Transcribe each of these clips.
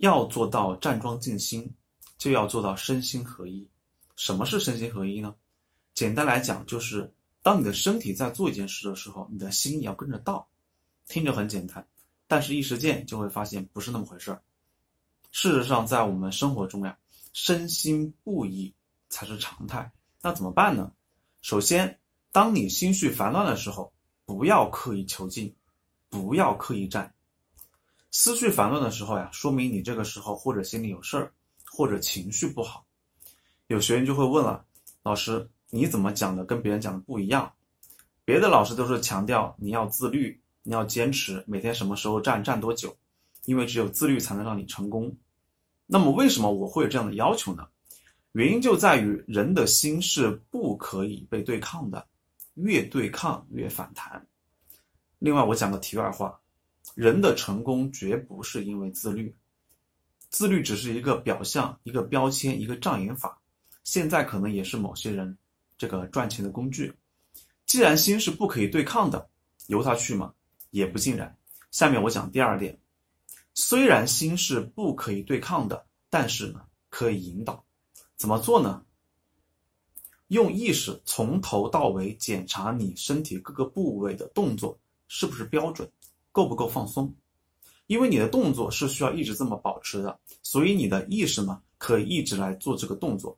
要做到站桩静心，就要做到身心合一。什么是身心合一呢？简单来讲，就是当你的身体在做一件事的时候，你的心也要跟着到。听着很简单，但是一实践就会发现不是那么回事儿。事实上，在我们生活中呀，身心不一才是常态。那怎么办呢？首先，当你心绪烦乱的时候，不要刻意求静，不要刻意站。思绪烦乱的时候呀，说明你这个时候或者心里有事儿，或者情绪不好。有学员就会问了，老师，你怎么讲的跟别人讲的不一样？别的老师都是强调你要自律，你要坚持，每天什么时候站站多久，因为只有自律才能让你成功。那么为什么我会有这样的要求呢？原因就在于人的心是不可以被对抗的，越对抗越反弹。另外，我讲个题外话。人的成功绝不是因为自律，自律只是一个表象、一个标签、一个障眼法，现在可能也是某些人这个赚钱的工具。既然心是不可以对抗的，由他去嘛，也不尽然。下面我讲第二点，虽然心是不可以对抗的，但是呢，可以引导。怎么做呢？用意识从头到尾检查你身体各个部位的动作是不是标准。够不够放松？因为你的动作是需要一直这么保持的，所以你的意识呢可以一直来做这个动作。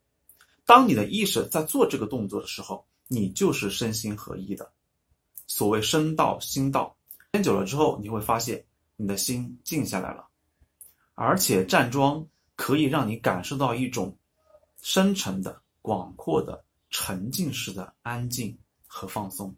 当你的意识在做这个动作的时候，你就是身心合一的。所谓身到心到，时间久了之后，你会发现你的心静下来了，而且站桩可以让你感受到一种深沉的、广阔的、沉浸式的安静和放松。